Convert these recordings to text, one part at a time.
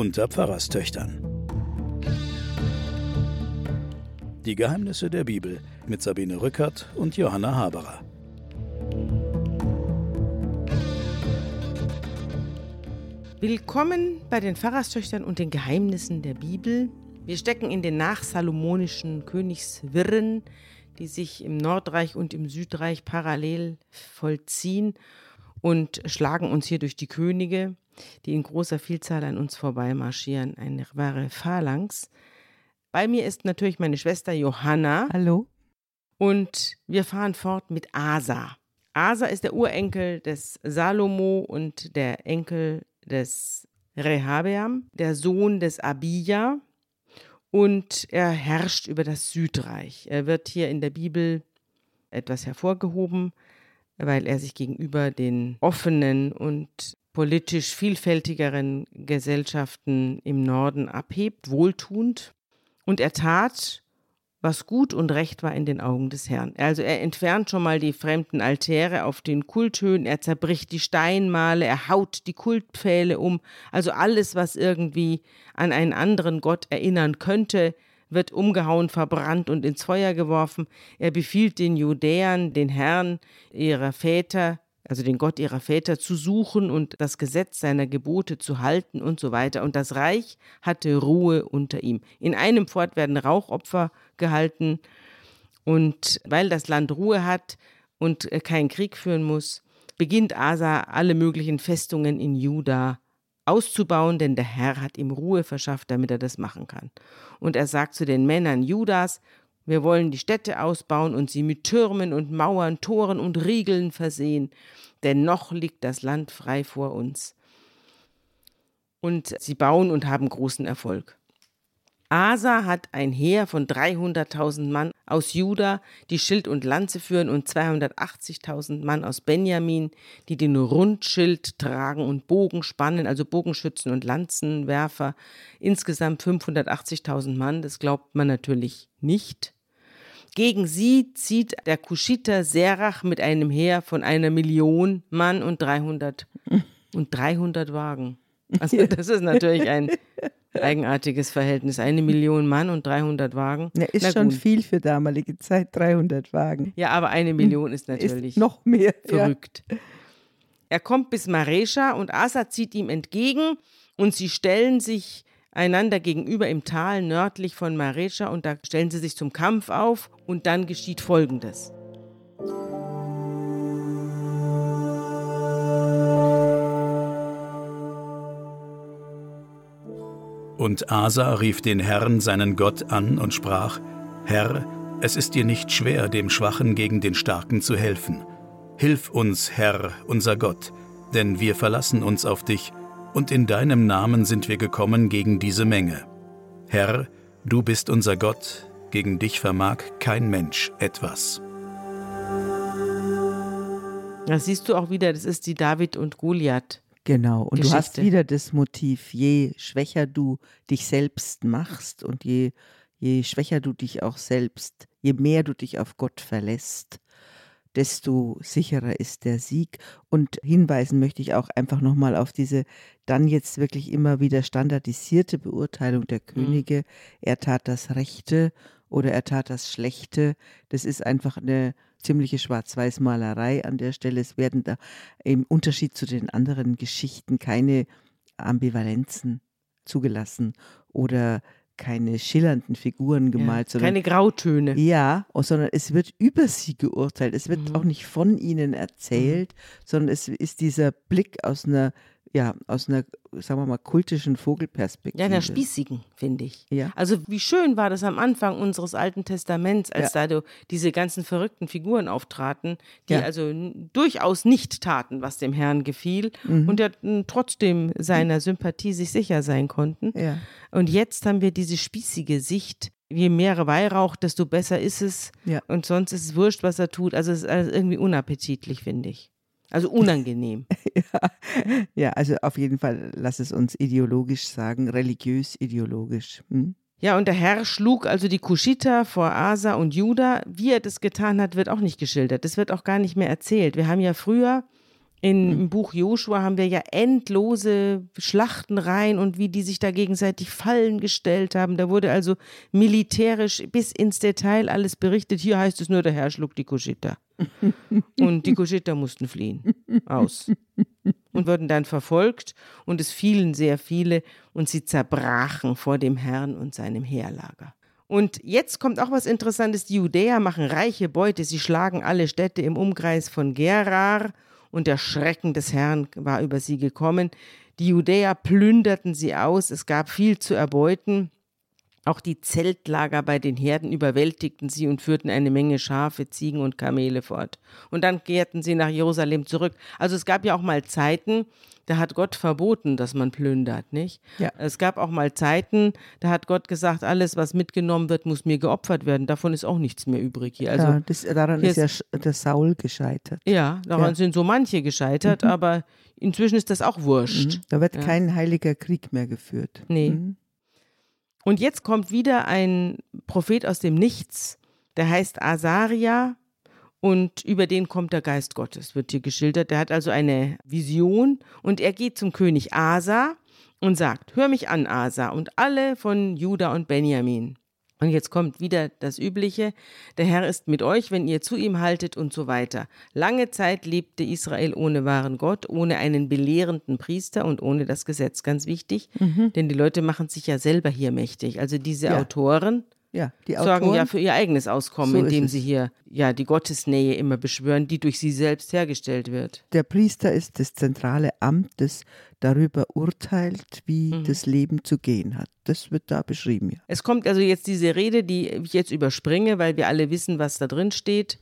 unter Pfarrerstöchtern. Die Geheimnisse der Bibel mit Sabine Rückert und Johanna Haberer. Willkommen bei den Pfarrerstöchtern und den Geheimnissen der Bibel. Wir stecken in den nachsalomonischen Königswirren, die sich im Nordreich und im Südreich parallel vollziehen und schlagen uns hier durch die Könige, die in großer Vielzahl an uns vorbeimarschieren. Eine wahre Phalanx. Bei mir ist natürlich meine Schwester Johanna. Hallo. Und wir fahren fort mit Asa. Asa ist der Urenkel des Salomo und der Enkel des Rehabeam, der Sohn des Abia. Und er herrscht über das Südreich. Er wird hier in der Bibel etwas hervorgehoben weil er sich gegenüber den offenen und politisch vielfältigeren Gesellschaften im Norden abhebt, wohltuend. Und er tat, was gut und recht war in den Augen des Herrn. Also er entfernt schon mal die fremden Altäre auf den Kulthöhen, er zerbricht die Steinmale, er haut die Kultpfähle um, also alles, was irgendwie an einen anderen Gott erinnern könnte, wird umgehauen, verbrannt und ins Feuer geworfen. Er befiehlt den Judäern, den Herrn ihrer Väter, also den Gott ihrer Väter zu suchen und das Gesetz seiner Gebote zu halten und so weiter. Und das Reich hatte Ruhe unter ihm. In einem Fort werden Rauchopfer gehalten. Und weil das Land Ruhe hat und keinen Krieg führen muss, beginnt Asa alle möglichen Festungen in Juda auszubauen, denn der Herr hat ihm Ruhe verschafft, damit er das machen kann. Und er sagt zu den Männern Judas, wir wollen die Städte ausbauen und sie mit Türmen und Mauern, Toren und Riegeln versehen, denn noch liegt das Land frei vor uns. Und sie bauen und haben großen Erfolg. Asa hat ein Heer von 300.000 Mann aus Juda, die Schild und Lanze führen, und 280.000 Mann aus Benjamin, die den Rundschild tragen und Bogen spannen, also Bogenschützen und Lanzenwerfer. Insgesamt 580.000 Mann, das glaubt man natürlich nicht. Gegen sie zieht der Kuschiter Serach mit einem Heer von einer Million Mann und 300 und 300 Wagen. Also das ist natürlich ein eigenartiges Verhältnis. Eine Million Mann und 300 Wagen. Ja, ist Na schon viel für damalige Zeit, 300 Wagen. Ja, aber eine Million ist natürlich ist noch mehr verrückt. Ja. Er kommt bis Maresha und Asa zieht ihm entgegen und sie stellen sich einander gegenüber im Tal nördlich von Maresha und da stellen sie sich zum Kampf auf und dann geschieht Folgendes. Und Asa rief den Herrn, seinen Gott, an und sprach, Herr, es ist dir nicht schwer, dem Schwachen gegen den Starken zu helfen. Hilf uns, Herr, unser Gott, denn wir verlassen uns auf dich, und in deinem Namen sind wir gekommen gegen diese Menge. Herr, du bist unser Gott, gegen dich vermag kein Mensch etwas. Das siehst du auch wieder, das ist die David und Goliath Genau, und Geschichte. du hast wieder das Motiv, je schwächer du dich selbst machst und je, je schwächer du dich auch selbst, je mehr du dich auf Gott verlässt, desto sicherer ist der Sieg. Und hinweisen möchte ich auch einfach nochmal auf diese dann jetzt wirklich immer wieder standardisierte Beurteilung der mhm. Könige. Mhm. Er tat das Rechte oder er tat das Schlechte. Das ist einfach eine ziemliche Schwarz-Weiß-Malerei an der Stelle. Es werden da im Unterschied zu den anderen Geschichten keine Ambivalenzen zugelassen oder keine schillernden Figuren gemalt. Ja, keine Grautöne. Ja, sondern es wird über sie geurteilt. Es wird mhm. auch nicht von ihnen erzählt, mhm. sondern es ist dieser Blick aus einer ja, aus einer, sagen wir mal, kultischen Vogelperspektive. Ja, einer spießigen, finde ich. Ja. Also wie schön war das am Anfang unseres Alten Testaments, als ja. da diese ganzen verrückten Figuren auftraten, die ja. also durchaus nicht taten, was dem Herrn gefiel mhm. und ja trotzdem seiner Sympathie sich sicher sein konnten. Ja. Und jetzt haben wir diese spießige Sicht, je mehr Weihrauch, desto besser ist es. Ja. Und sonst ist es wurscht, was er tut. Also es ist irgendwie unappetitlich, finde ich. Also unangenehm. ja. ja, also auf jeden Fall, lass es uns ideologisch sagen, religiös ideologisch. Hm? Ja, und der Herr schlug also die Kuschiter vor Asa und Juda. Wie er das getan hat, wird auch nicht geschildert. Das wird auch gar nicht mehr erzählt. Wir haben ja früher Im Buch Joshua haben wir ja endlose Schlachtenreihen und wie die sich da gegenseitig Fallen gestellt haben. Da wurde also militärisch bis ins Detail alles berichtet. Hier heißt es nur, der Herr schlug die Kuschita. Und die Kuschita mussten fliehen. Aus. Und wurden dann verfolgt und es fielen sehr viele und sie zerbrachen vor dem Herrn und seinem Heerlager. Und jetzt kommt auch was Interessantes. Die Judäer machen reiche Beute. Sie schlagen alle Städte im Umkreis von Gerar und der Schrecken des Herrn war über sie gekommen. Die Judäer plünderten sie aus, es gab viel zu erbeuten. Auch die Zeltlager bei den Herden überwältigten sie und führten eine Menge Schafe, Ziegen und Kamele fort. Und dann kehrten sie nach Jerusalem zurück. Also es gab ja auch mal Zeiten, da hat Gott verboten, dass man plündert, nicht? Ja. Es gab auch mal Zeiten, da hat Gott gesagt, alles, was mitgenommen wird, muss mir geopfert werden. Davon ist auch nichts mehr übrig hier. Also ja, das, daran hier ist ja der Saul gescheitert. ja, daran Ja. sind so manche gescheitert, aber inzwischen ist das auch wurscht. Mhm. Da wird Ja. kein heiliger Krieg mehr geführt. Nee. Mhm. Und jetzt kommt wieder ein Prophet aus dem Nichts, der heißt Asaria und über den kommt der Geist Gottes, wird hier geschildert. Der hat also eine Vision und er geht zum König Asa und sagt, hör mich an, Asa und alle von Juda und Benjamin. Und jetzt kommt wieder das Übliche, der Herr ist mit euch, wenn ihr zu ihm haltet und so weiter. Lange Zeit lebte Israel ohne wahren Gott, ohne einen belehrenden Priester und ohne das Gesetz, ganz wichtig, denn die Leute machen sich ja selber hier mächtig. Also diese Ja. Autoren Ja, die sorgen Autoren, ja für ihr eigenes Auskommen, So indem sie hier ja die Gottesnähe immer beschwören, die durch sie selbst hergestellt wird. der Priester ist das zentrale Amt, das darüber urteilt, wie Mhm. das Leben zu gehen hat. Das wird da beschrieben, ja. Es kommt also jetzt diese Rede, die ich jetzt überspringe, weil wir alle wissen, was da drin steht.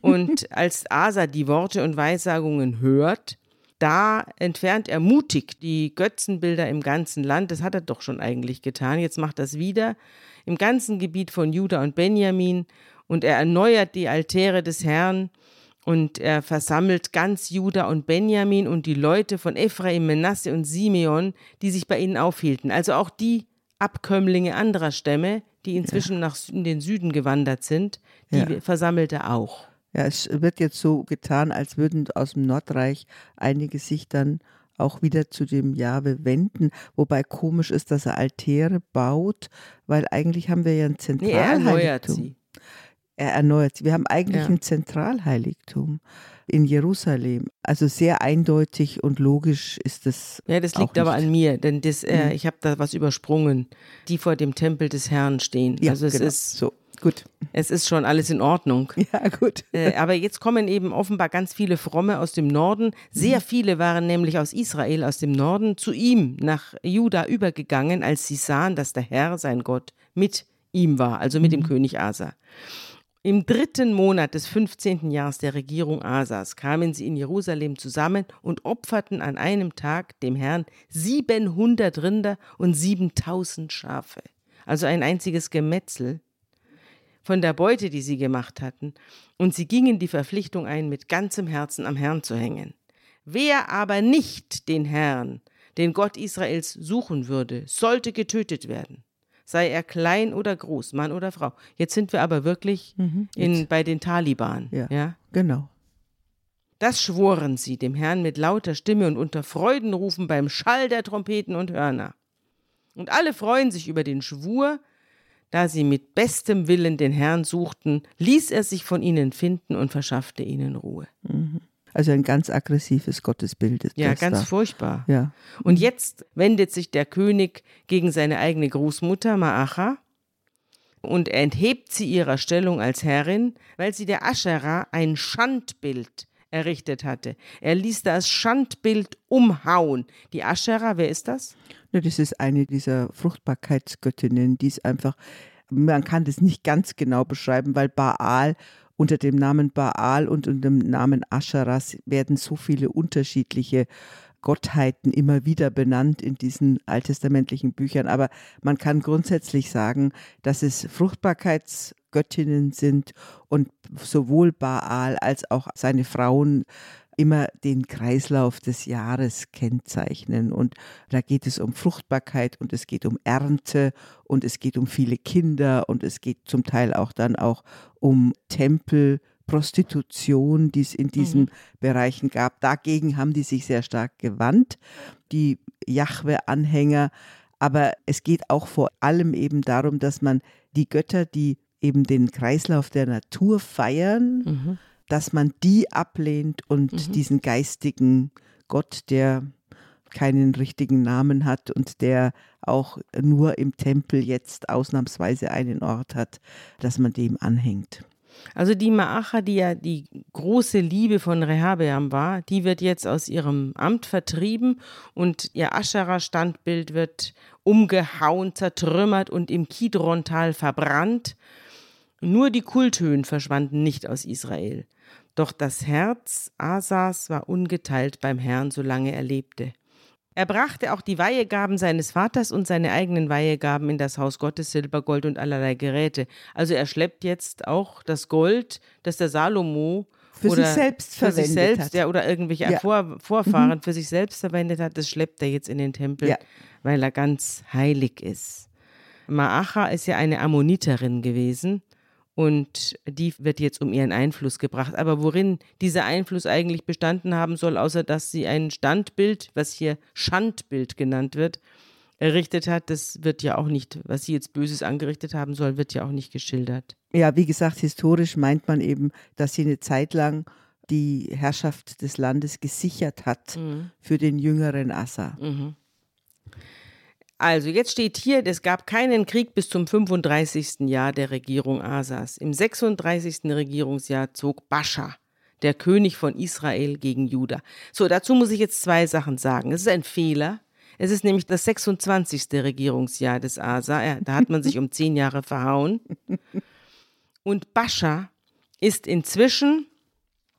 Und als Asa die Worte und Weissagungen hört, da entfernt er mutig die Götzenbilder im ganzen Land. Das hat er doch schon eigentlich getan. Jetzt macht er es wieder im ganzen Gebiet von Juda und Benjamin. Und er erneuert die Altäre des Herrn und er versammelt ganz Juda und Benjamin und die Leute von Ephraim, Menasse und Simeon, die sich bei ihnen aufhielten. Also auch die Abkömmlinge anderer Stämme, die inzwischen nach Sü- in den Süden gewandert sind, die Ja. versammelt er auch. Ja, es wird jetzt so getan, als würden aus dem Nordreich einige sich dann auch wieder zu dem Jahwe wenden, wobei komisch ist, dass er Altäre baut, weil eigentlich haben wir ja ein Nee, er erneuert Zentralheiligtum. sie. Er erneuert sie. Wir haben eigentlich Ja. ein Zentralheiligtum in Jerusalem. Also sehr eindeutig und logisch ist das. Ja, das liegt aber an mir, denn das, äh, Mhm. ich habe da was übersprungen, die vor dem Tempel des Herrn stehen. Ja, also es, genau. ist, so. Gut. es ist schon alles in Ordnung. Ja, gut. Äh, aber jetzt kommen eben offenbar ganz viele Fromme aus dem Norden. Sehr viele waren nämlich aus Israel, aus dem Norden, zu ihm nach Juda übergegangen, als sie sahen, dass der Herr, sein Gott, mit ihm war, also mit dem König Asa. Im dritten Monat des 15. Jahres der Regierung Asas kamen sie in Jerusalem zusammen und opferten an einem Tag dem Herrn 700 Rinder und 7000 Schafe. Also ein einziges Gemetzel von der Beute, die sie gemacht hatten, und sie gingen die Verpflichtung ein, mit ganzem Herzen am Herrn zu hängen. Wer aber nicht den Herrn, den Gott Israels, suchen würde, sollte getötet werden, sei er klein oder groß, Mann oder Frau. Jetzt sind wir aber wirklich in, bei den Taliban. Ja. ja? Genau. Das schworen sie dem Herrn mit lauter Stimme und unter Freudenrufen beim Schall der Trompeten und Hörner. Und alle freuen sich über den Schwur, da sie mit bestem Willen den Herrn suchten, ließ er sich von ihnen finden und verschaffte ihnen Ruhe. Also ein ganz aggressives Gottesbild ist Ja, ganz da. furchtbar. Ja. Und jetzt wendet sich der König gegen seine eigene Großmutter Maacha und er enthebt sie ihrer Stellung als Herrin, weil sie der Aschera ein Schandbild errichtet hatte. Er ließ das Schandbild umhauen. Die Aschera, wer ist das? Das ist eine dieser Fruchtbarkeitsgöttinnen, die ist einfach, man kann das nicht ganz genau beschreiben, weil Baal unter dem Namen Baal und unter dem Namen Asheras werden so viele unterschiedliche Gottheiten immer wieder benannt in diesen alttestamentlichen Büchern. Aber man kann grundsätzlich sagen, dass es Fruchtbarkeitsgöttinnen sind und sowohl Baal als auch seine Frauen immer den Kreislauf des Jahres kennzeichnen. Und da geht es um Fruchtbarkeit und es geht um Ernte und es geht um viele Kinder und es geht zum Teil auch dann auch um Tempel. Prostitution, die es in diesen Bereichen gab. Dagegen haben die sich sehr stark gewandt, die Jahwe-Anhänger. Aber es geht auch vor allem eben darum, dass man die Götter, die eben den Kreislauf der Natur feiern, Mhm. dass man die ablehnt und diesen geistigen Gott, der keinen richtigen Namen hat und der auch nur im Tempel jetzt ausnahmsweise einen Ort hat, dass man dem anhängt. Also die Maacha, die ja die große Liebe von Rehabeam war, die wird jetzt aus ihrem Amt vertrieben und ihr Aschera-Standbild wird umgehauen, zertrümmert und im Kidrontal verbrannt. Nur die Kulthöhen verschwanden nicht aus Israel. Doch das Herz Asas war ungeteilt beim Herrn, solange er lebte. Er brachte auch die Weihegaben seines Vaters und seine eigenen Weihegaben in das Haus Gottes, Silber, Gold und allerlei Geräte. Also er schleppt jetzt auch das Gold, das der Salomo Für oder sich selbst für sich verwendet selbst, hat. Ja, oder irgendwelche Ja. Mhm. Vor Vorfahren für sich selbst verwendet hat, das schleppt er jetzt in den Tempel, Ja. weil er ganz heilig ist. Maacha ist ja eine Ammoniterin gewesen und die wird jetzt um ihren Einfluss gebracht. Aber worin dieser Einfluss eigentlich bestanden haben soll, außer dass sie ein Standbild, was hier Schandbild genannt wird, errichtet hat, das wird ja auch nicht, was sie jetzt Böses angerichtet haben soll, wird ja auch nicht geschildert. Ja, wie gesagt, historisch meint man eben, dass sie eine Zeit lang die Herrschaft des Landes gesichert hat für den jüngeren Assa. Also jetzt steht hier, es gab keinen Krieg bis zum 35. Jahr der Regierung Asas. Im 36. Regierungsjahr zog Bascha, der König von Israel, gegen Juda. So, dazu muss ich jetzt zwei Sachen sagen. Es ist ein Fehler. Es ist nämlich das 26. Regierungsjahr des Asa. Da hat man sich um zehn Jahre verhauen. Und Bascha ist inzwischen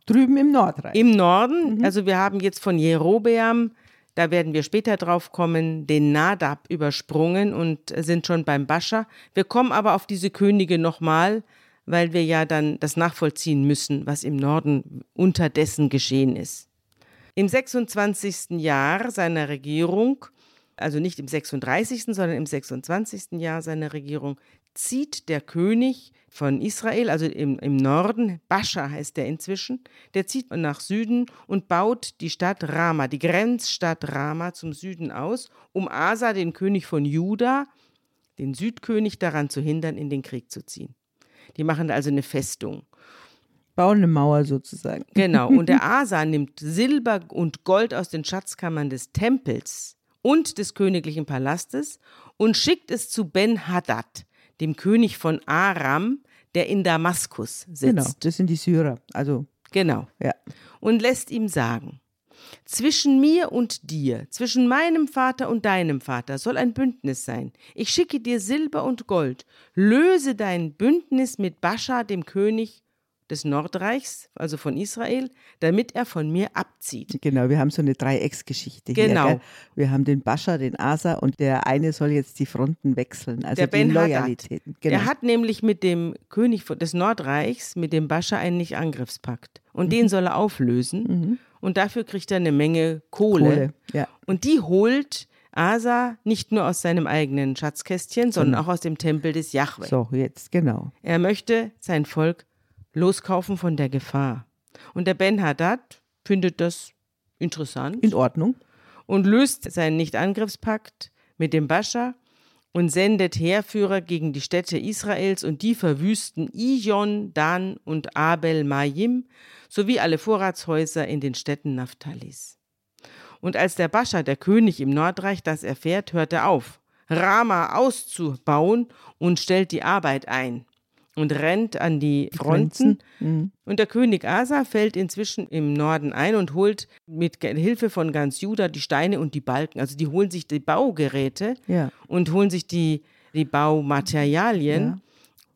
Drüben im Nordreich. im Norden, also wir haben jetzt von Jerobeam, da werden wir später drauf kommen, den Nadab übersprungen und sind schon beim Bascha. Wir kommen aber auf diese Könige nochmal, weil wir ja dann das nachvollziehen müssen, was im Norden unterdessen geschehen ist. Im 26. Jahr seiner Regierung, also nicht im 36., sondern im 26. Jahr seiner Regierung, zieht der König von Israel, also im, im Norden, Bascha heißt der inzwischen, der zieht nach Süden und baut die Stadt Rama, die Grenzstadt Rama zum Süden aus, um Asa, den König von Juda, den Südkönig, daran zu hindern, in den Krieg zu ziehen. Die machen also eine Festung. Bauen eine Mauer sozusagen. Genau. Und der Asa nimmt Silber und Gold aus den Schatzkammern des Tempels und des königlichen Palastes und schickt es zu Ben-Hadad, dem König von Aram, der in Damaskus sitzt. Genau, das sind die Syrer. Also, Genau. ja. Und lässt ihm sagen, zwischen mir und dir, zwischen meinem Vater und deinem Vater soll ein Bündnis sein. Ich schicke dir Silber und Gold. Löse dein Bündnis mit Bascha, dem König des Nordreichs, also von Israel, damit er von mir abzieht. Genau, wir haben so eine Dreiecksgeschichte Genau. hier. Wir haben den Bascha, den Asa und der eine soll jetzt die Fronten wechseln, also Der die Ben-Hadad. Loyalitäten. Genau. Er hat nämlich mit dem König des Nordreichs, mit dem Bascha, einen Nicht-Angriffspakt. Und Mhm. den soll er auflösen. Und dafür kriegt er eine Menge Kohle. Kohle, ja. Und die holt Asa nicht nur aus seinem eigenen Schatzkästchen, sondern auch aus dem Tempel des Jahwe. So, jetzt, genau. Er möchte sein Volk loskaufen von der Gefahr. Und der Ben-Hadad findet das interessant In Ordnung. und löst seinen Nichtangriffspakt mit dem Bascha und sendet Heerführer gegen die Städte Israels und die verwüsten Ijon, Dan und Abel Mayim sowie alle Vorratshäuser in den Städten Naphthalis. Und als der Bascha, der König im Nordreich, das erfährt, hört er auf, Rama auszubauen und stellt die Arbeit ein und rennt an die Fronten. Und der König Asa fällt inzwischen im Norden ein und holt mit Hilfe von ganz Juda die Steine und die Balken. Also die holen sich die Baugeräte Ja. und holen sich die, die Baumaterialien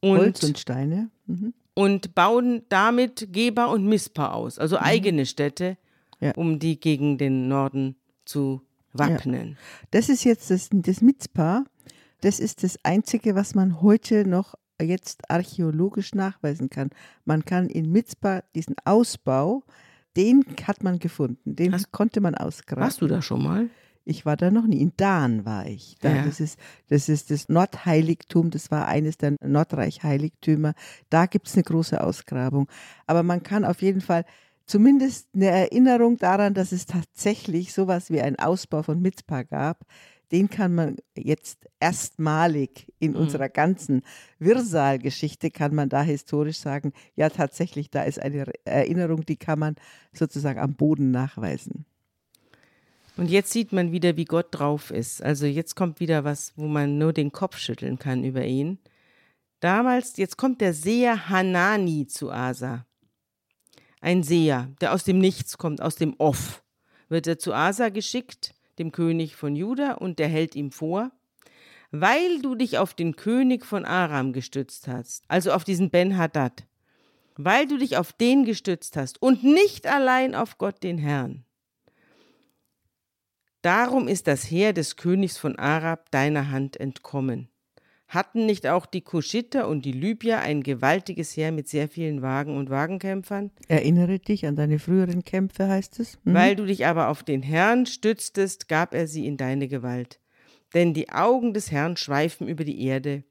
und, Holz und Steine. Mhm. und bauen damit Geba und Mispa aus, also eigene Städte, Ja. um die gegen den Norden zu wappnen. Das ist jetzt das, das Mitzpah. Das ist das Einzige, was man heute noch jetzt archäologisch nachweisen kann. Man kann in Mitzpah diesen Ausbau, den hat man gefunden. Den Hast- konnte man ausgraben. Warst du da schon mal? Ich war da noch nie. In Dan war ich. Da, Ja. das, ist, das ist das Nordheiligtum, das war eines der Nordreich-Heiligtümer. Da gibt es eine große Ausgrabung. Aber man kann auf jeden Fall zumindest eine Erinnerung daran, dass es tatsächlich sowas wie einen Ausbau von Mitzpah gab, den kann man jetzt erstmalig in unserer ganzen Wirrsal-Geschichte, kann man da historisch sagen, ja tatsächlich, da ist eine Erinnerung, die kann man sozusagen am Boden nachweisen. Und jetzt sieht man wieder, wie Gott drauf ist. Also jetzt kommt wieder was, wo man nur den Kopf schütteln kann über ihn. Damals, jetzt kommt der Seher Hanani zu Asa. Ein Seher, der aus dem Nichts kommt, aus dem Off. Wird er zu Asa geschickt, dem König von Juda, und der hält ihm vor, weil du dich auf den König von Aram gestützt hast, also auf diesen Ben-Hadad, weil du dich auf den gestützt hast und nicht allein auf Gott den Herrn. Darum ist das Heer des Königs von Arab deiner Hand entkommen. Hatten nicht auch die Kuschiter und die Libyer ein gewaltiges Heer mit sehr vielen Wagen und Wagenkämpfern? Erinnere dich an deine früheren Kämpfe, heißt es. Hm? Weil du dich aber auf den Herrn stütztest, gab er sie in deine Gewalt. Denn die Augen des Herrn schweifen über die Erde,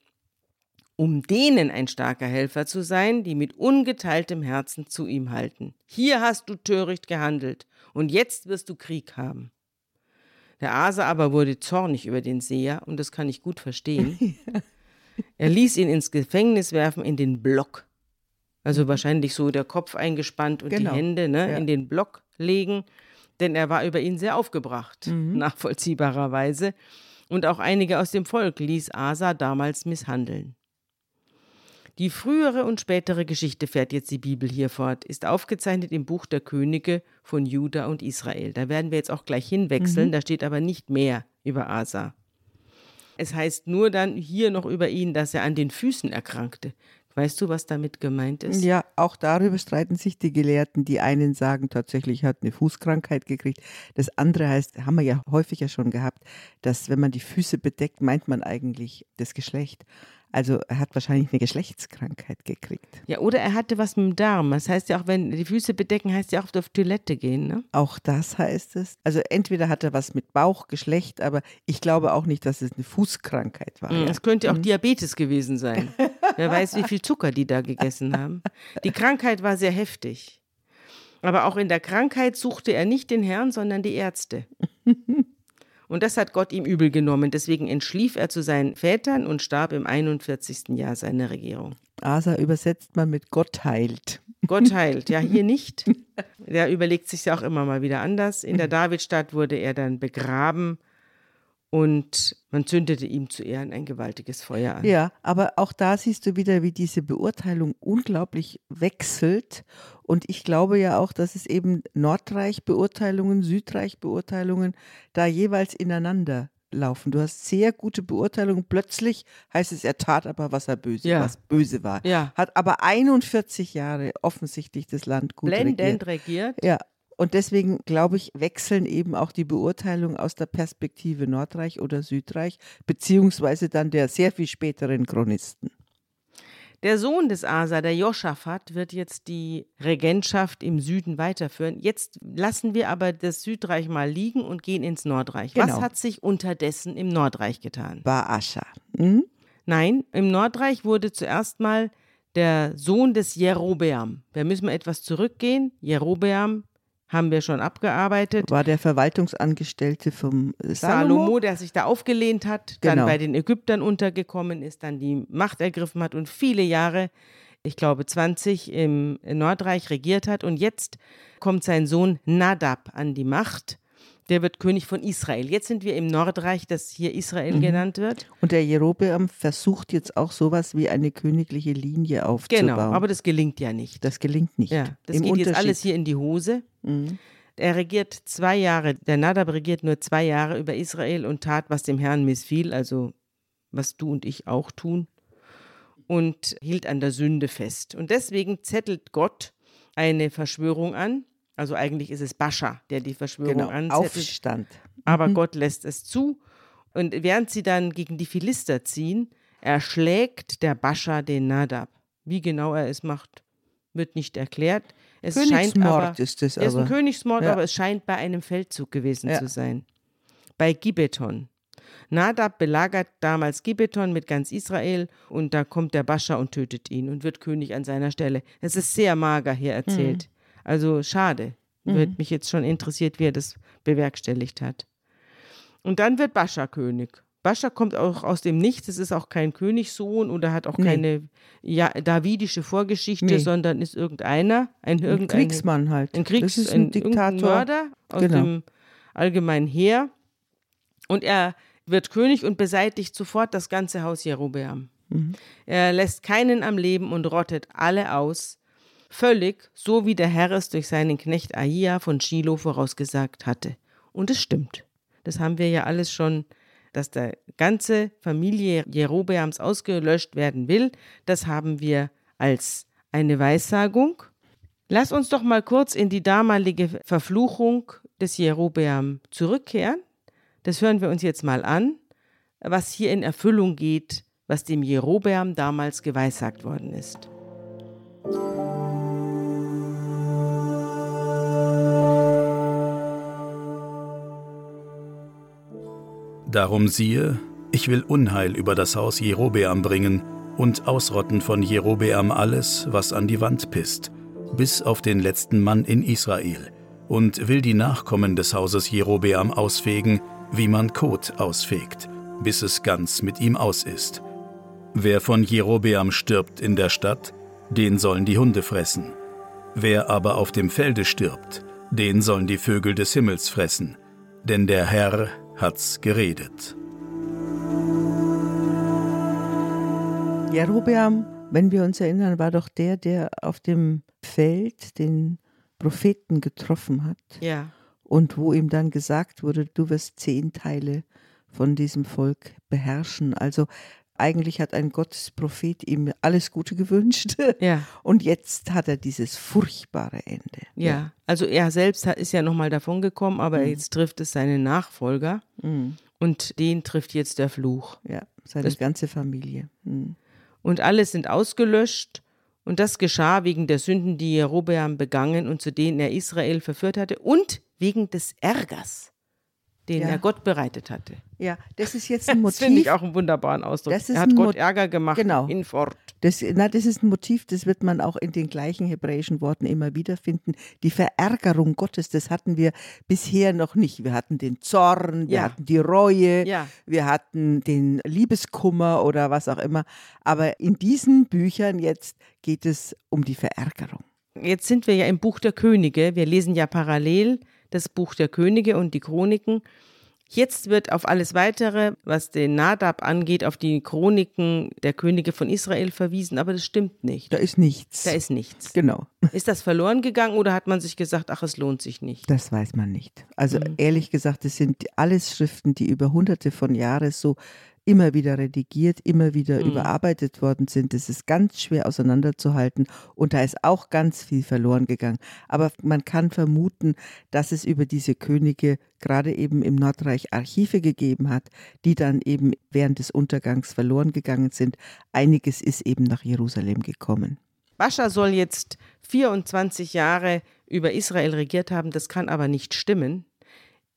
um denen ein starker Helfer zu sein, die mit ungeteiltem Herzen zu ihm halten. Hier hast du töricht gehandelt, und jetzt wirst du Krieg haben. Der Asa aber wurde zornig über den Seher, und das kann ich gut verstehen. Er ließ ihn ins Gefängnis werfen, in den Block. Also wahrscheinlich so der Kopf eingespannt und Genau. die Hände ne, Ja. in den Block legen, denn er war über ihn sehr aufgebracht, nachvollziehbarerweise. Und auch einige aus dem Volk ließ Asa damals misshandeln. Die frühere und spätere Geschichte fährt jetzt die Bibel hier fort, ist aufgezeichnet im Buch der Könige von Juda und Israel. Da werden wir jetzt auch gleich hinwechseln, da steht aber nicht mehr über Asa. Es heißt nur dann hier noch über ihn, dass er an den Füßen erkrankte. Weißt du, was damit gemeint ist? Ja, auch darüber streiten sich die Gelehrten. Die einen sagen tatsächlich, er hat eine Fußkrankheit gekriegt. Das andere heißt, haben wir ja häufiger schon gehabt, dass wenn man die Füße bedeckt, meint man eigentlich das Geschlecht. Also er hat wahrscheinlich eine Geschlechtskrankheit gekriegt. Ja, oder er hatte was mit dem Darm. Das heißt ja auch, wenn die Füße bedecken, heißt ja auch auf Toilette gehen, ne? Auch das heißt es. Also entweder hat er was mit Bauch, Geschlecht, aber ich glaube auch nicht, dass es eine Fußkrankheit war. Es könnte auch Diabetes gewesen sein. Wer weiß, wie viel Zucker die da gegessen haben. Die Krankheit war sehr heftig. Aber auch in der Krankheit suchte er nicht den Herrn, sondern die Ärzte. Und das hat Gott ihm übel genommen. Deswegen entschlief er zu seinen Vätern und starb im 41. Jahr seiner Regierung. Asa übersetzt man mit Gott heilt. Gott heilt. Ja, hier nicht. Der überlegt sich ja auch immer mal wieder anders. In der Davidstadt wurde er dann begraben und man zündete ihm zu Ehren ein gewaltiges Feuer an. Ja, aber auch da siehst du wieder, wie diese Beurteilung unglaublich wechselt. Und ich glaube ja auch, dass es eben Nordreich-Beurteilungen, Südreich-Beurteilungen da jeweils ineinander laufen. Du hast sehr gute Beurteilungen. Plötzlich heißt es, er tat aber, was er böse, Ja. was böse war. Ja. Hat aber 41 Jahre offensichtlich das Land gut Blendend regiert. regiert. Ja. Und deswegen, glaube ich, wechseln eben auch die Beurteilungen aus der Perspektive Nordreich oder Südreich, beziehungsweise dann der sehr viel späteren Chronisten. Der Sohn des Asa, der Joschafat, wird jetzt die Regentschaft im Süden weiterführen. Jetzt lassen wir aber das Südreich mal liegen und gehen ins Nordreich. Was Genau. hat sich unterdessen im Nordreich getan? Baascha. Hm? Nein, im Nordreich wurde zuerst mal der Sohn des Jerobeam. Da müssen wir etwas zurückgehen. Jerobeam haben wir schon abgearbeitet. War der Verwaltungsangestellte vom äh, Salomo, Salomo? der sich da aufgelehnt hat, dann Genau. bei den Ägyptern untergekommen ist, dann die Macht ergriffen hat und viele Jahre, ich glaube 20, im Nordreich regiert hat. Und jetzt kommt sein Sohn Nadab an die Macht. Der wird König von Israel. Jetzt sind wir im Nordreich, das hier Israel Mhm. genannt wird. Und der Jerobeam versucht jetzt auch sowas wie eine königliche Linie aufzubauen. Genau, aber das gelingt ja nicht. das gelingt nicht. Ja, das Im geht jetzt alles hier in die Hose. Er regiert zwei Jahre, der Nadab regiert nur zwei Jahre über Israel und tat, was dem Herrn missfiel, also was du und ich auch tun, und hielt an der Sünde fest. Und deswegen zettelt Gott eine Verschwörung an. Also eigentlich ist es Bascha, der die Verschwörung Genau, anzettelt. Aufstand. Aber Gott lässt es zu. Und während sie dann gegen die Philister ziehen, erschlägt der Bascha den Nadab. Wie genau er es macht, wird nicht erklärt. Es scheint Königsmord aber, ist es Ja, ist ein aber. Königsmord, Ja. aber es scheint bei einem Feldzug gewesen Ja. zu sein. bei Gibeton. Nadab belagert damals Gibeton mit ganz Israel und da kommt der Bascha und tötet ihn und wird König an seiner Stelle. Es ist sehr mager hier erzählt. Mhm. Also schade. Mhm. Wird mich jetzt schon interessiert, wie er das bewerkstelligt hat. Und dann wird Bascha König. Bascha kommt auch aus dem Nichts, es ist auch kein Königssohn oder hat auch nee. keine ja, davidische Vorgeschichte, nee. sondern ist irgendeiner, ein, ein Kriegsmann halt. Ein Kriegs, das ist ein, ein Diktator. Mörder aus genau. dem allgemeinen Heer. Und er wird König und beseitigt sofort das ganze Haus Jerobeam. Mhm. Er lässt keinen am Leben und rottet alle aus, völlig, so wie der Herr es durch seinen Knecht Ahia von Shiloh vorausgesagt hatte. Und es stimmt. Das haben wir ja alles schon, dass der ganze Familie Jerobeams ausgelöscht werden will. Das haben wir als eine Weissagung. Lass uns doch mal kurz in die damalige Verfluchung des Jerobeam zurückkehren. Das hören wir uns jetzt mal an, was hier in Erfüllung geht, was dem Jerobeam damals geweissagt worden ist. Darum siehe, ich will Unheil über das Haus Jerobeam bringen und ausrotten von Jerobeam alles, was an die Wand pisst, bis auf den letzten Mann in Israel, und will die Nachkommen des Hauses Jerobeam ausfegen, wie man Kot ausfegt, bis es ganz mit ihm aus ist. Wer von Jerobeam stirbt in der Stadt, den sollen die Hunde fressen. Wer aber auf dem Felde stirbt, den sollen die Vögel des Himmels fressen, denn der Herr hat's geredet. Jerobeam, wenn wir uns erinnern, war doch der, der auf dem Feld den Propheten getroffen hat. Ja und wo ihm dann gesagt wurde, du wirst zehn Teile von diesem Volk beherrschen. Also eigentlich hat ein Gottesprophet ihm alles Gute gewünscht. Ja. Und jetzt hat er dieses furchtbare Ende. Ja, ja. also er selbst ist ja nochmal davon gekommen, aber mhm. jetzt trifft es seine Nachfolger mhm. und den trifft jetzt der Fluch. Ja, seine das, ganze Familie. Mhm. Und alle sind ausgelöscht. Und das geschah wegen der Sünden, die Jerobeam begangen und zu denen er Israel verführt hatte. Und wegen des Ärgers, den ja. er Gott bereitet hatte. Ja, das ist jetzt ein Motiv. Das finde ich auch einen wunderbaren Ausdruck. er hat Gott Ärger gemacht genau. hinfort. Das, na, das ist ein Motiv, das wird man auch in den gleichen hebräischen Worten immer wieder finden. Die Verärgerung Gottes, das hatten wir bisher noch nicht. Wir hatten den Zorn, wir ja. hatten die Reue, ja. wir hatten den Liebeskummer oder was auch immer. Aber in diesen Büchern jetzt geht es um die Verärgerung. Jetzt sind wir ja im Buch der Könige. Wir lesen ja parallel das Buch der Könige und die Chroniken. Jetzt wird auf alles weitere, was den Nadab angeht, auf die Chroniken der Könige von Israel verwiesen, aber das stimmt nicht. Da ist nichts. Da ist nichts. Genau. Ist das verloren gegangen oder hat man sich gesagt, ach, es lohnt sich nicht? Das weiß man nicht. Also mhm. ehrlich gesagt, es sind alles Schriften, die über hunderte von Jahren so immer wieder redigiert, immer wieder mhm. überarbeitet worden sind. Das ist ganz schwer auseinanderzuhalten und da ist auch ganz viel verloren gegangen. Aber man kann vermuten, dass es über diese Könige gerade eben im Nordreich Archive gegeben hat, die dann eben während des Untergangs verloren gegangen sind. Einiges ist eben nach Jerusalem gekommen. Bascha soll jetzt 24 Jahre über Israel regiert haben, das kann aber nicht stimmen.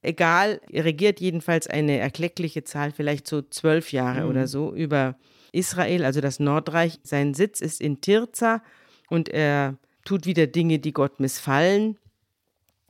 Egal, regiert jedenfalls eine erkleckliche Zahl, vielleicht so zwölf Jahre mhm. oder so, über Israel, also das Nordreich. Sein Sitz ist in Tirza und er tut wieder Dinge, die Gott missfallen.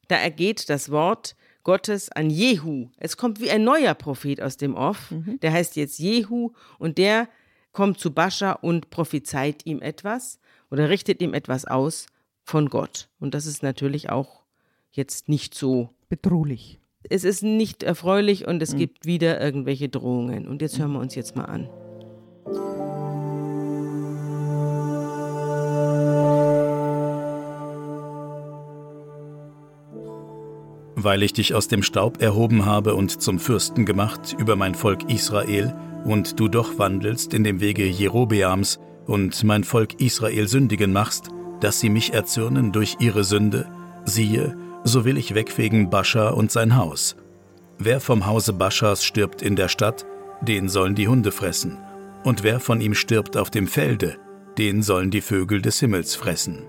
Da ergeht das Wort Gottes an Jehu. Es kommt wie ein neuer Prophet aus dem Off. Mhm. Der heißt jetzt Jehu und der kommt zu Bascha und prophezeit ihm etwas oder richtet ihm etwas aus von Gott. Und das ist natürlich auch jetzt nicht so bedrohlich es ist nicht erfreulich und es mhm. gibt wieder irgendwelche Drohungen. Und jetzt hören wir uns jetzt mal an. Weil ich dich aus dem Staub erhoben habe und zum Fürsten gemacht über mein Volk Israel, und du doch wandelst in dem Wege Jerobeams und mein Volk Israel sündigen machst, dass sie mich erzürnen durch ihre Sünde, siehe, so will ich wegfegen Bascha und sein Haus. Wer vom Hause Baschas stirbt in der Stadt, den sollen die Hunde fressen, und wer von ihm stirbt auf dem Felde, den sollen die Vögel des Himmels fressen.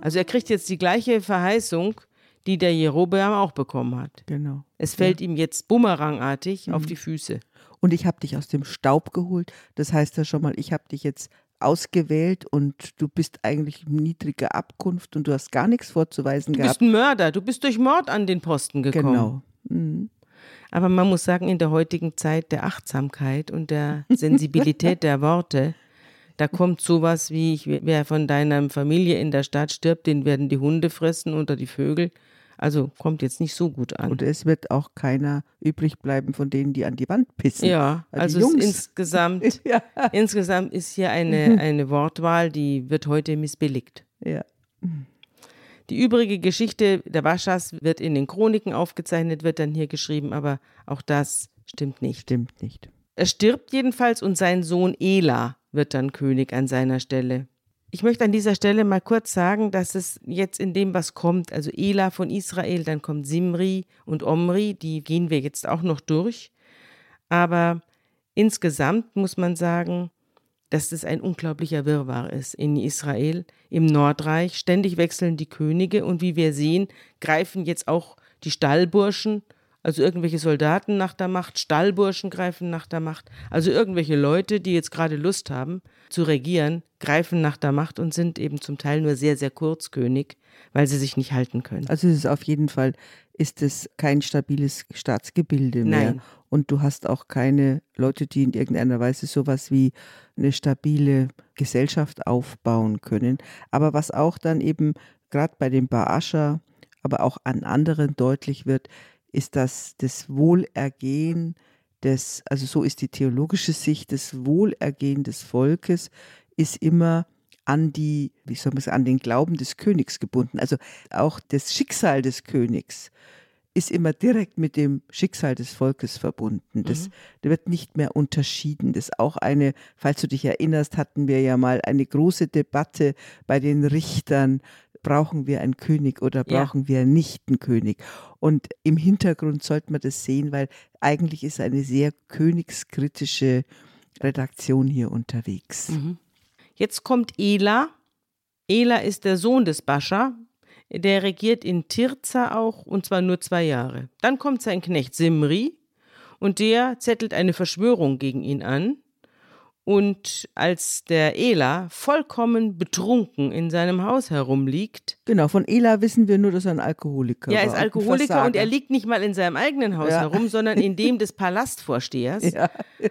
Also er kriegt jetzt die gleiche Verheißung, die der Jerobeam auch bekommen hat. Genau. Es fällt ihm jetzt bumerangartig auf die Füße. Und ich habe dich aus dem Staub geholt. Das heißt ja schon mal, ich habe dich jetzt ausgewählt und du bist eigentlich niedriger Abkunft und du hast gar nichts vorzuweisen Du gehabt. bist ein Mörder, du bist durch Mord an den Posten gekommen. Genau. Mhm. Aber man muss sagen, in der heutigen Zeit der Achtsamkeit und der Sensibilität der Worte, da kommt sowas wie, ich, wer von deiner Familie in der Stadt stirbt, den werden die Hunde fressen oder die Vögel. Also kommt jetzt nicht so gut an. Und es wird auch keiner übrig bleiben von denen, die an die Wand pissen. ja, Also also insgesamt, Ja. insgesamt ist hier eine, eine Wortwahl, die wird heute missbilligt. ja. Die übrige Geschichte der Waschas wird in den Chroniken aufgezeichnet, wird dann hier geschrieben, aber auch das stimmt nicht. Stimmt nicht. Er stirbt jedenfalls und sein Sohn Ela wird dann König an seiner Stelle. Ich möchte an dieser Stelle mal kurz sagen, dass es jetzt in dem, was kommt, also Ela von Israel, dann kommt Simri und Omri, die gehen wir jetzt auch noch durch. Aber insgesamt muss man sagen, dass es ein unglaublicher Wirrwarr ist in Israel, im Nordreich. Ständig wechseln die Könige und wie wir sehen, greifen jetzt auch die Stallburschen, also irgendwelche Soldaten nach der Macht, Stallburschen greifen nach der Macht, also irgendwelche Leute, die jetzt gerade Lust haben zu regieren, greifen nach der Macht und sind eben zum Teil nur sehr, sehr kurz König, weil sie sich nicht halten können. Also es ist auf jeden Fall, ist es kein stabiles Staatsgebilde mehr. Nein. Und du hast auch keine Leute, die in irgendeiner Weise sowas wie eine stabile Gesellschaft aufbauen können. Aber was auch dann eben gerade bei dem Baascha, aber auch an anderen deutlich wird, ist, dass das Wohlergehen des, also so ist die theologische Sicht, das Wohlergehen des Volkes ist immer an die, wie soll man sagen, an den Glauben des Königs gebunden. Also auch das Schicksal des Königs ist immer direkt mit dem Schicksal des Volkes verbunden. Das da wird nicht mehr unterschieden. Das ist auch eine, falls du dich erinnerst, hatten wir ja mal eine große Debatte bei den Richtern. Brauchen wir einen König oder Ja. brauchen wir nicht einen König? Und im Hintergrund sollte man das sehen, weil eigentlich ist eine sehr königskritische Redaktion hier unterwegs. Jetzt kommt Ela. Ela ist der Sohn des Bascha. Der regiert in Tirza auch, und zwar nur zwei Jahre. Dann kommt sein Knecht Simri, und der zettelt eine Verschwörung gegen ihn an. Und als der Ela vollkommen betrunken in seinem Haus herumliegt, Genau, von Ela wissen wir nur, dass er ein Alkoholiker ja, er ist Alkoholiker und er liegt nicht mal in seinem eigenen Haus Ja. herum, sondern in dem des Palastvorstehers. Ja.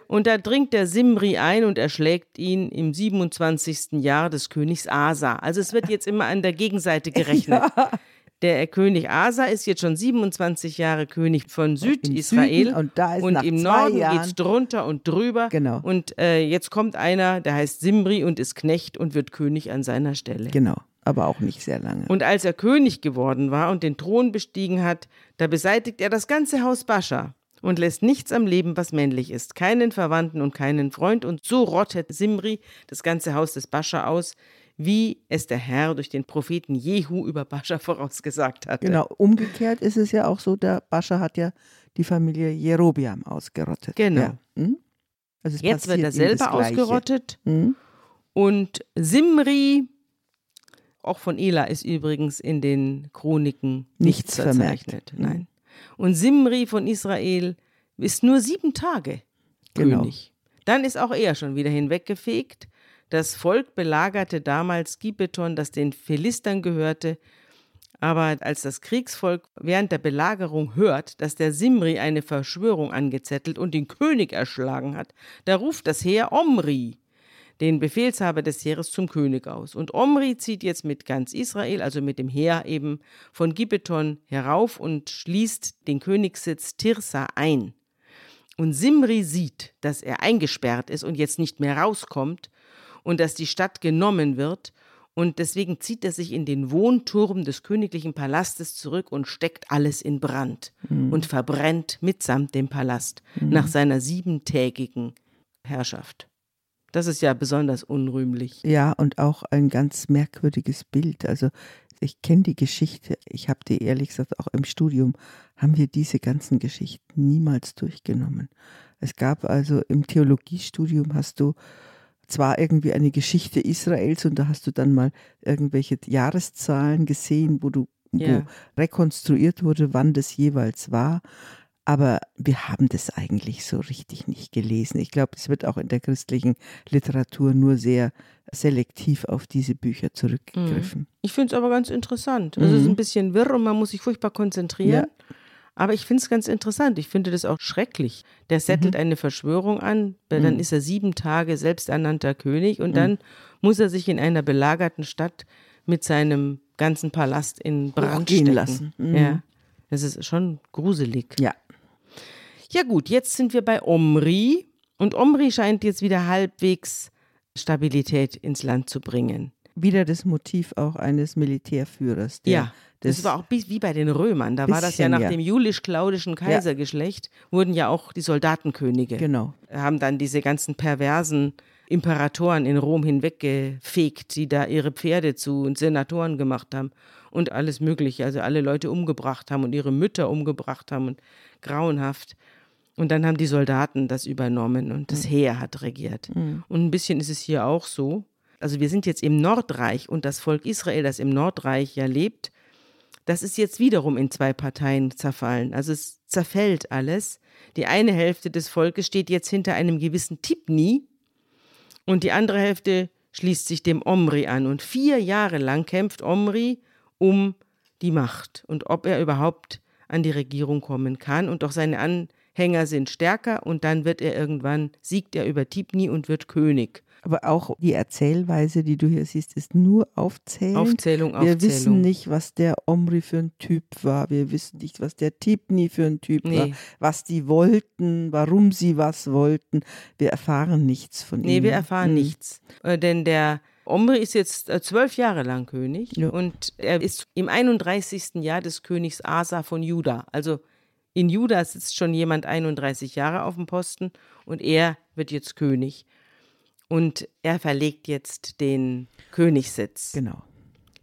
Und da dringt der Simri ein und erschlägt ihn im 27. Jahr des Königs Asa. Also es wird jetzt immer an der Gegenseite gerechnet. Der König Asa ist jetzt schon 27 Jahre König von Südisrael. Und da ist und im Norden Jahren- geht's drunter und drüber. Genau. Und äh, jetzt kommt einer, der heißt Simri und ist Knecht und wird König an seiner Stelle. Genau, aber auch nicht sehr lange. Und als er König geworden war und den Thron bestiegen hat, da beseitigt er das ganze Haus Bascha und lässt nichts am Leben, was männlich ist, keinen Verwandten und keinen Freund. Und so rottet Simri das ganze Haus des Bascha aus, wie es der Herr durch den Propheten Jehu über Bascha vorausgesagt hatte. Genau, umgekehrt ist es ja auch so, der Bascha hat ja die Familie Jerobiam ausgerottet. Genau. Ja. Hm? Also es Jetzt wird er selber ausgerottet. Hm? Und Simri, auch von Ela, ist übrigens in den Chroniken nichts, Nichts vermerkt. verzeichnet. Nein. Und Simri von Israel ist nur sieben Tage Genau. König. Dann ist auch er schon wieder hinweggefegt. Das Volk belagerte damals Gibeton, das den Philistern gehörte. Aber als das Kriegsvolk während der Belagerung hört, dass der Simri eine Verschwörung angezettelt und den König erschlagen hat, da ruft das Heer Omri, den Befehlshaber des Heeres, zum König aus. Und Omri zieht jetzt mit ganz Israel, also mit dem Heer eben von Gibeton herauf und schließt den Königssitz Tirsa ein. Und Simri sieht, dass er eingesperrt ist und jetzt nicht mehr rauskommt und dass die Stadt genommen wird. Und deswegen zieht er sich in den Wohnturm des königlichen Palastes zurück und steckt alles in Brand und verbrennt mitsamt dem Palast nach seiner siebentägigen Herrschaft. Das ist ja besonders unrühmlich. Ja, und auch ein ganz merkwürdiges Bild. Also ich kenne die Geschichte. Ich habe die ehrlich gesagt auch im Studium haben wir diese ganzen Geschichten niemals durchgenommen. Es gab also im Theologiestudium hast du zwar irgendwie eine Geschichte Israels und da hast du dann mal irgendwelche Jahreszahlen gesehen, wo du Ja. wo rekonstruiert wurde, wann das jeweils war. Aber wir haben das eigentlich so richtig nicht gelesen. Ich glaube, es wird auch in der christlichen Literatur nur sehr selektiv auf diese Bücher zurückgegriffen. Ich finde es aber ganz interessant. Also es ist Mhm. ein bisschen wirr und man muss sich furchtbar konzentrieren. Ja. Aber ich finde es ganz interessant. Ich finde das auch schrecklich. Der settelt Mhm. eine Verschwörung an, weil dann ist er sieben Tage selbsternannter König Mhm. und dann muss er sich in einer belagerten Stadt mit seinem ganzen Palast in Brand stecken. lassen. Mhm. Ja, das ist schon gruselig. Ja. Ja gut, jetzt sind wir bei Omri und Omri scheint jetzt wieder halbwegs Stabilität ins Land zu bringen. Wieder das Motiv auch eines Militärführers. Der Ja, das, war auch bis- wie bei den Römern. Da war das ja Bisschen, nach ja. dem julisch-claudischen Kaisergeschlecht, wurden ja auch die Soldatenkönige. Genau. Haben dann diese ganzen perversen Imperatoren in Rom hinweggefegt, die da ihre Pferde zu Senatoren gemacht haben und alles Mögliche. Also alle Leute umgebracht haben und ihre Mütter umgebracht haben und grauenhaft. Und dann haben die Soldaten das übernommen und das Heer hat regiert. Und ein bisschen ist es hier auch so. Also wir sind jetzt im Nordreich und das Volk Israel, das im Nordreich ja lebt, das ist jetzt wiederum in zwei Parteien zerfallen. Also es zerfällt alles. Die eine Hälfte des Volkes steht jetzt hinter einem gewissen Tipni und die andere Hälfte schließt sich dem Omri an. Und vier Jahre lang kämpft Omri um die Macht und ob er überhaupt an die Regierung kommen kann. Und doch seine Anhänger sind stärker und dann wird er irgendwann, siegt er über Tipni und wird König. Aber auch die Erzählweise, die du hier siehst, ist nur. Aufzählung, Wir Aufzählung. wissen nicht, was der Omri für ein Typ war. Wir wissen nicht, was der Tipni für ein Typ war. Nee. Was die wollten, warum sie was wollten. Wir erfahren nichts von ihnen. Nee, wir erfahren Mhm. nichts. Äh, denn der Omri ist jetzt äh, zwölf Jahre lang König Ja. und er ist im 31. Jahr des Königs Asa von Juda. Also in Juda sitzt schon jemand 31 Jahre auf dem Posten und er wird jetzt König. Und er verlegt jetzt den Königssitz. Genau.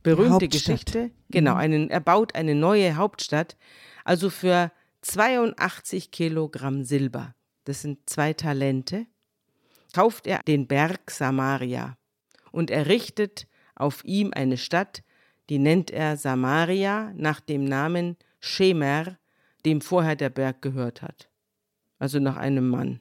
Berühmte. Geschichte. Genau, einen, er baut eine neue Hauptstadt, also für 82 Kilogramm Silber. Das sind zwei Talente. Kauft er den Berg Samaria und errichtet auf ihm eine Stadt, die nennt er Samaria nach dem Namen Shemer, dem vorher der Berg gehört hat. Also nach einem Mann.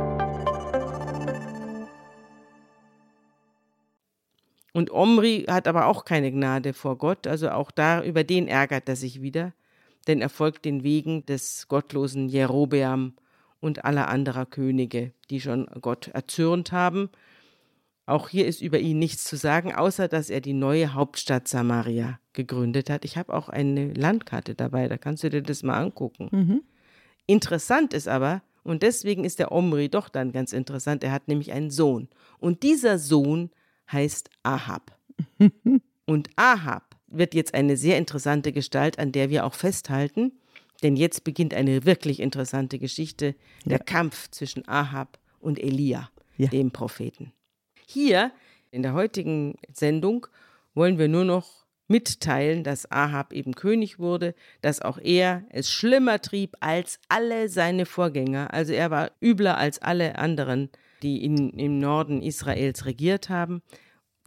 Und Omri hat aber auch keine Gnade vor Gott, also auch da über den ärgert er sich wieder, denn er folgt den Wegen des gottlosen Jerobeam und aller anderer Könige, die schon Gott erzürnt haben. Auch hier ist über ihn nichts zu sagen, außer dass er die neue Hauptstadt Samaria gegründet hat. Ich habe auch eine Landkarte dabei, da kannst du dir das mal angucken. Interessant ist aber, und deswegen ist der Omri doch dann ganz interessant, er hat nämlich einen Sohn. Und dieser Sohn heißt Ahab. Und Ahab wird jetzt eine sehr interessante Gestalt, an der wir auch festhalten, denn jetzt beginnt eine wirklich interessante Geschichte, der Kampf zwischen Ahab und Elia, Ja. dem Propheten. Hier in der heutigen Sendung wollen wir nur noch mitteilen, dass Ahab eben König wurde, dass auch er es schlimmer trieb als alle seine Vorgänger. Also er war übler als alle anderen, die in, im Norden Israels regiert haben,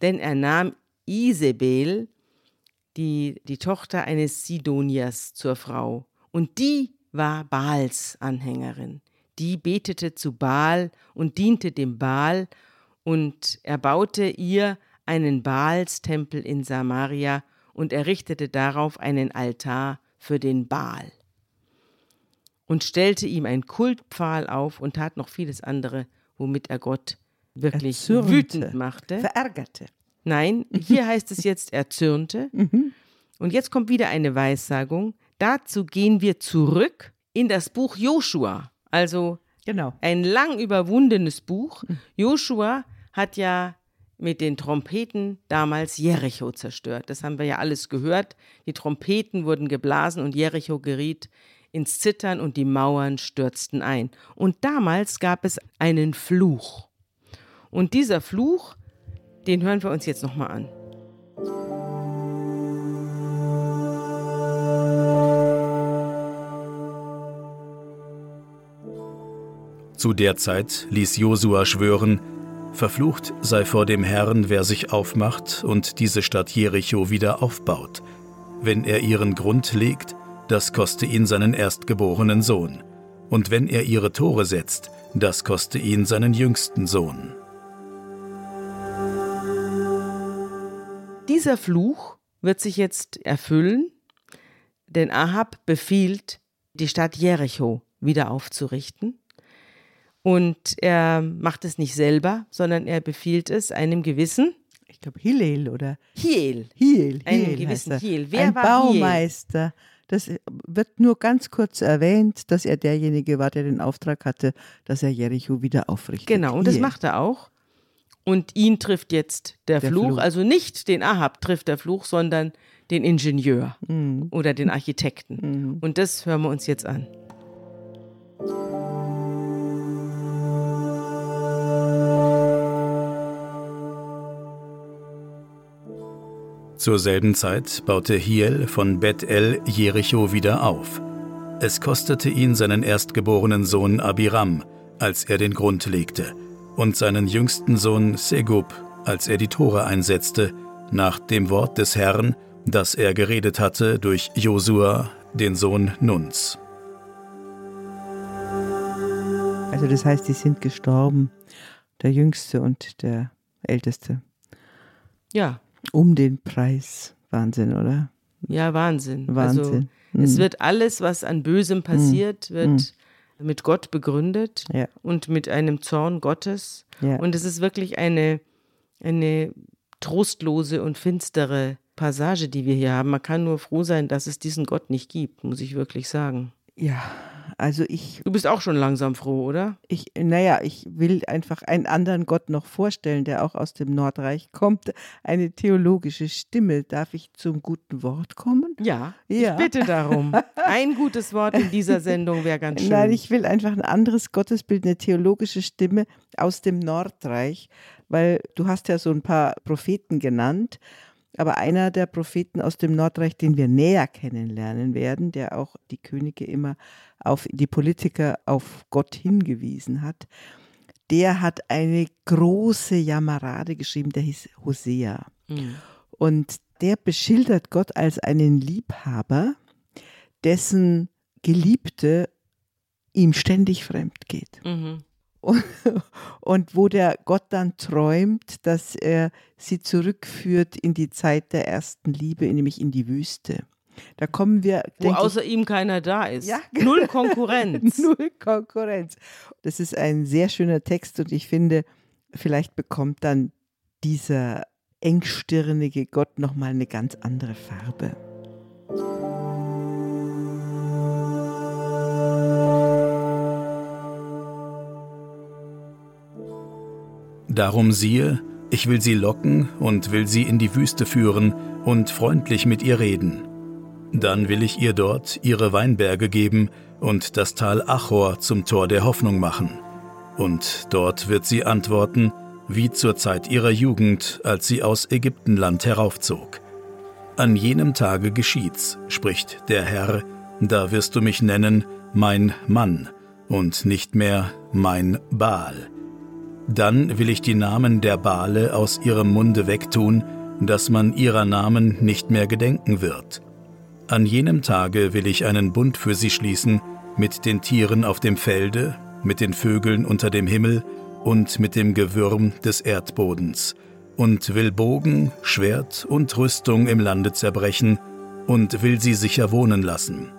denn er nahm Isabel, die, die Tochter eines Sidoniers, zur Frau. Und die war Baals Anhängerin. Die betete zu Baal und diente dem Baal und er baute ihr einen Baalstempel in Samaria und errichtete darauf einen Altar für den Baal und stellte ihm einen Kultpfahl auf und tat noch vieles andere, womit er Gott wirklich Erzürnte. wütend machte. Verärgerte. Nein, hier heißt es jetzt, er zürnte. Und jetzt kommt wieder eine Weissagung. Dazu gehen wir zurück in das Buch Joshua. Also Genau. ein lang überwundenes Buch. Joshua hat ja mit den Trompeten damals Jericho zerstört. Das haben wir ja alles gehört. Die Trompeten wurden geblasen und Jericho geriet ins Zittern und die Mauern stürzten ein. Und damals gab es einen Fluch. Und dieser Fluch, den hören wir uns jetzt nochmal an. Zu der Zeit ließ Josua schwören, Verflucht sei vor dem Herrn, wer sich aufmacht und diese Stadt Jericho wieder aufbaut. Wenn er ihren Grund legt, das koste ihn seinen erstgeborenen Sohn. Und wenn er ihre Tore setzt, das koste ihn seinen jüngsten Sohn. Dieser Fluch wird sich jetzt erfüllen, denn Ahab befiehlt, die Stadt Jericho wieder aufzurichten. Und er macht es nicht selber, sondern er befiehlt es einem gewissen Ich glaube Hillel oder Hiel. Hiel. Einem Hiel gewissen heißt er. Hiel. Wer Ein war Baumeister. Das wird nur ganz kurz erwähnt, dass er derjenige war, der den Auftrag hatte, dass er Jericho wieder aufrichtet. Genau, und das macht er auch. Und ihn trifft jetzt der, Der Fluch. Fluch. Also nicht den Ahab trifft der Fluch, sondern den Ingenieur Mhm. oder den Architekten. Und das hören wir uns jetzt an. Zur selben Zeit baute Hiel von Bet-El Jericho wieder auf. Es kostete ihn seinen erstgeborenen Sohn Abiram, als er den Grund legte, und seinen jüngsten Sohn Segub, als er die Tore einsetzte, nach dem Wort des Herrn, das er geredet hatte durch Josua, den Sohn Nuns. Also das heißt, die sind gestorben, der Jüngste und der Älteste, Ja, um den Preis. Wahnsinn, oder? ja, Wahnsinn. Wahnsinn. Also, es Mhm. wird alles, was an Bösem passiert, wird mit Gott begründet Ja. und mit einem Zorn Gottes. Ja. Und es ist wirklich eine, eine trostlose und finstere Passage, die wir hier haben. Man kann nur froh sein, dass es diesen Gott nicht gibt, muss ich wirklich sagen. Ja, also ich, Du bist auch schon langsam froh, oder? ich, naja, ich will einfach einen anderen Gott noch vorstellen, der auch aus dem Nordreich kommt. Eine theologische Stimme. Darf ich zum guten Wort kommen? Ja, Ja. ich bitte darum. Ein gutes Wort in dieser Sendung wäre ganz schön. Nein, ich will einfach ein anderes Gottesbild, eine theologische Stimme aus dem Nordreich, weil du hast ja so ein paar Propheten genannt, aber einer der Propheten aus dem Nordreich, den wir näher kennenlernen werden, der auch die Könige immer auf die Politiker auf Gott hingewiesen hat, der hat eine große Jammerade geschrieben, der hieß Hosea. Mhm. Und der beschildert Gott als einen Liebhaber, dessen Geliebte ihm ständig fremd geht. Mhm. Und, und wo der Gott dann träumt, dass er sie zurückführt in die Zeit der ersten Liebe, nämlich in die Wüste. Da kommen wir, Wo denke ich, außer ihm keiner da ist. Ja, Null Konkurrenz. Null Konkurrenz. Das ist ein sehr schöner Text und ich finde, vielleicht bekommt dann dieser engstirnige Gott nochmal eine ganz andere Farbe. Darum siehe, ich will sie locken und will sie in die Wüste führen und freundlich mit ihr reden. Dann will ich ihr dort ihre Weinberge geben und das Tal Achor zum Tor der Hoffnung machen. Und dort wird sie antworten, wie zur Zeit ihrer Jugend, als sie aus Ägyptenland heraufzog. An jenem Tage geschieht's, spricht der Herr, da wirst du mich nennen mein Mann und nicht mehr mein Baal. Dann will ich die Namen der Bale aus ihrem Munde wegtun, dass man ihrer Namen nicht mehr gedenken wird. An jenem Tage will ich einen Bund für sie schließen mit den Tieren auf dem Felde, mit den Vögeln unter dem Himmel und mit dem Gewürm des Erdbodens, und will Bogen, Schwert und Rüstung im Lande zerbrechen und will sie sicher wohnen lassen.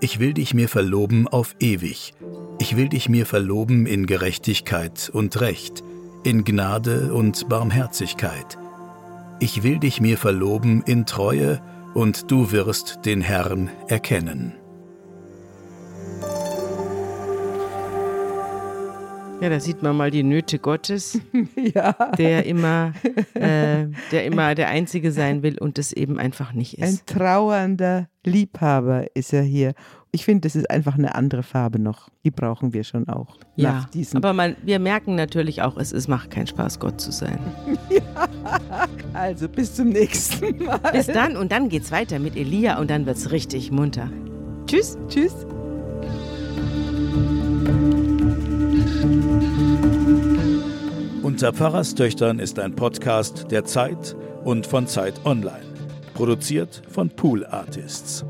Ich will dich mir verloben auf ewig. Ich will dich mir verloben in Gerechtigkeit und Recht, in Gnade und Barmherzigkeit. Ich will dich mir verloben in Treue, und du wirst den Herrn erkennen. Ja, da sieht man mal die Nöte Gottes, ja. der immer, äh, der immer der Einzige sein will und es eben einfach nicht Ein ist. trauernder Liebhaber ist er hier. Ich finde, das ist einfach eine andere Farbe noch. Die brauchen wir schon auch. Ja, Nach diesen aber man, wir merken natürlich auch, es, es macht keinen Spaß, Gott zu sein. also bis zum nächsten Mal. Bis dann und dann geht's weiter mit Elia und dann wird's richtig munter. Tschüss. Tschüss. Unter Pfarrerstöchtern ist ein Podcast der Zeit und von Zeit Online. Produziert von Pool Artists.